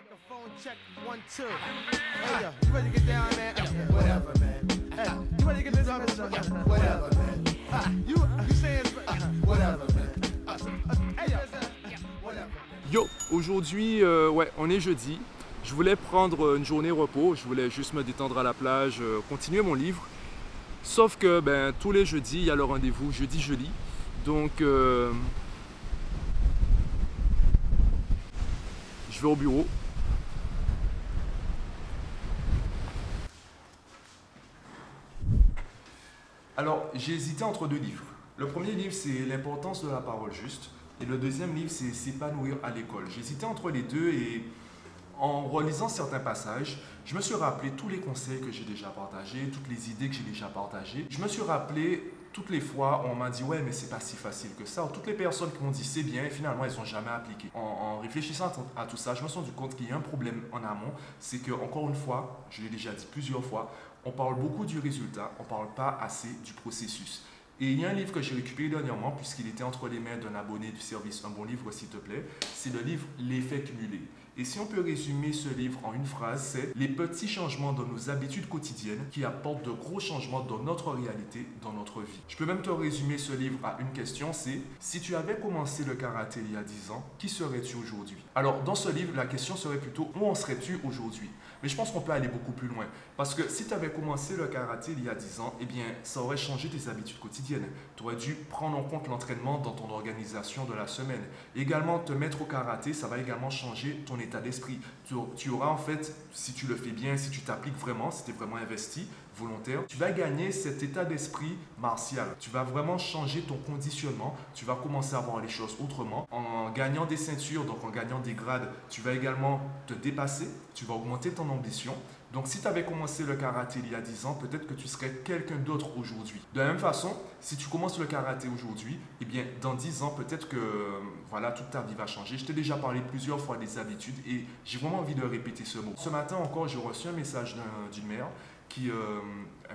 Microphone check one two. Hey yo, you ready to get down, man? Whatever, man. Hey, you ready to get this on? Whatever, man. You you saying whatever, man. Hey yo, whatever. Yo, aujourd'hui, euh, ouais, on est jeudi. Je voulais prendre une journée repos, je voulais juste me détendre à la plage, euh, continuer mon livre. Sauf que ben, tous les jeudis, il y a le rendez-vous jeudi je lis. Donc, euh, je vais au bureau. Alors, j'ai hésité entre deux livres. Le premier livre, c'est L'importance de la parole juste. Et le deuxième livre, c'est S'épanouir à l'école. J'ai hésité entre les deux et en relisant certains passages, je me suis rappelé tous les conseils que j'ai déjà partagés, toutes les idées que j'ai déjà partagées. Je me suis rappelé toutes les fois où on m'a dit ouais mais c'est pas si facile que ça. Ou toutes les personnes qui m'ont dit c'est bien et finalement elles n'ont jamais appliqué. En, réfléchissant à tout ça, je me suis rendu compte qu'il y a un problème en amont. C'est que encore une fois, je l'ai déjà dit plusieurs fois, on parle beaucoup du résultat, on parle pas assez du processus. Et il y a un livre que j'ai récupéré dernièrement, puisqu'il était entre les mains d'un abonné du service Un bon livre, s'il te plaît. C'est le livre L'effet cumulé. Et si on peut résumer ce livre en une phrase, c'est les petits changements dans nos habitudes quotidiennes qui apportent de gros changements dans notre réalité, dans notre vie. Je peux même te résumer ce livre à une question, c'est si tu avais commencé le karaté il y a 10 ans, qui serais-tu aujourd'hui? Alors dans ce livre, la question serait plutôt où en serais-tu aujourd'hui? Mais je pense qu'on peut aller beaucoup plus loin. Parce que si tu avais commencé le karaté il y a 10 ans, eh bien ça aurait changé tes habitudes quotidiennes. Tu aurais dû prendre en compte l'entraînement dans ton organisation de la semaine. Également, te mettre au karaté, ça va également changer ton état d'esprit. Tu, tu, auras en fait, si tu le fais bien, si tu t'appliques vraiment, si tu es vraiment investi, volontaire, tu vas gagner cet état d'esprit martial. Tu vas vraiment changer ton conditionnement. Tu vas commencer à voir les choses autrement. En gagnant des ceintures, donc en gagnant des grades, tu vas également te dépasser. Tu vas augmenter ton ambition. Donc si tu avais commencé le karaté il y a 10 ans, peut-être que tu serais quelqu'un d'autre aujourd'hui. De la même façon, si tu commences le karaté aujourd'hui, eh bien dans 10 ans, peut-être que voilà, toute ta vie va changer. Je t'ai déjà parlé plusieurs fois des habitudes et j'ai vraiment envie de répéter ce mot. Ce matin encore, j'ai reçu un message d'une mère qui euh,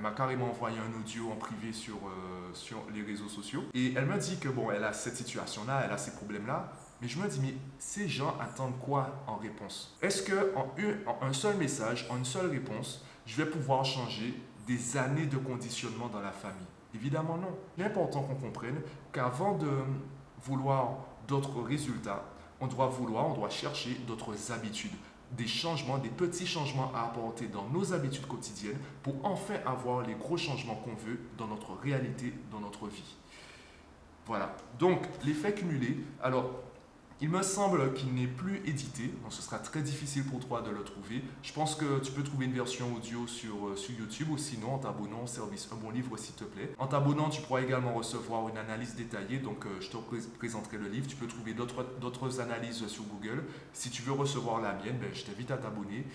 m'a carrément envoyé un audio en privé sur, euh, sur les réseaux sociaux. Et elle m'a dit que bon, elle a cette situation-là, elle a ces problèmes-là. Mais je me dis, mais ces gens attendent quoi en réponse? Est-ce qu'en en un seul message, en une seule réponse, je vais pouvoir changer des années de conditionnement dans la famille? Évidemment non. Il est important qu'on comprenne qu'avant de vouloir d'autres résultats, on doit vouloir, on doit chercher d'autres habitudes des changements, des petits changements à apporter dans nos habitudes quotidiennes pour enfin avoir les gros changements qu'on veut dans notre réalité, dans notre vie. Voilà. Donc, l'effet cumulé. Alors, il me semble qu'il n'est plus édité, donc ce sera très difficile pour toi de le trouver. Je pense que tu peux trouver une version audio sur, euh, YouTube ou sinon en t'abonnant au service Un bon livre s'il te plaît. En t'abonnant, tu pourras également recevoir une analyse détaillée, donc euh, je te présenterai le livre. Tu peux trouver d'autres analyses sur Google. Si tu veux recevoir la mienne, ben, je t'invite à t'abonner.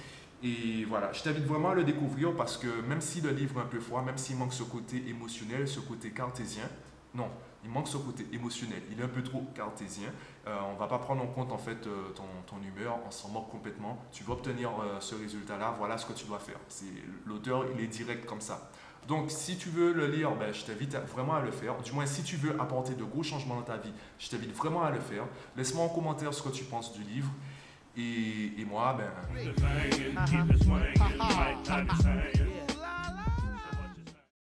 Et voilà, je t'invite vraiment à le découvrir parce que même si le livre est un peu froid, même s'il manque ce côté émotionnel, ce côté cartésien, non, il manque ce côté émotionnel. Il est un peu trop cartésien. Euh, on ne va pas prendre en compte en fait euh, ton, ton, humeur, on s'en moque complètement. Tu veux obtenir euh, ce résultat-là, voilà ce que tu dois faire. L'auteur, il est direct comme ça. Donc, si tu veux le lire, ben, je t'invite vraiment à le faire. Du moins, si tu veux apporter de gros changements dans ta vie, je t'invite vraiment à le faire. Laisse-moi en commentaire ce que tu penses du livre. Et, et moi, ben...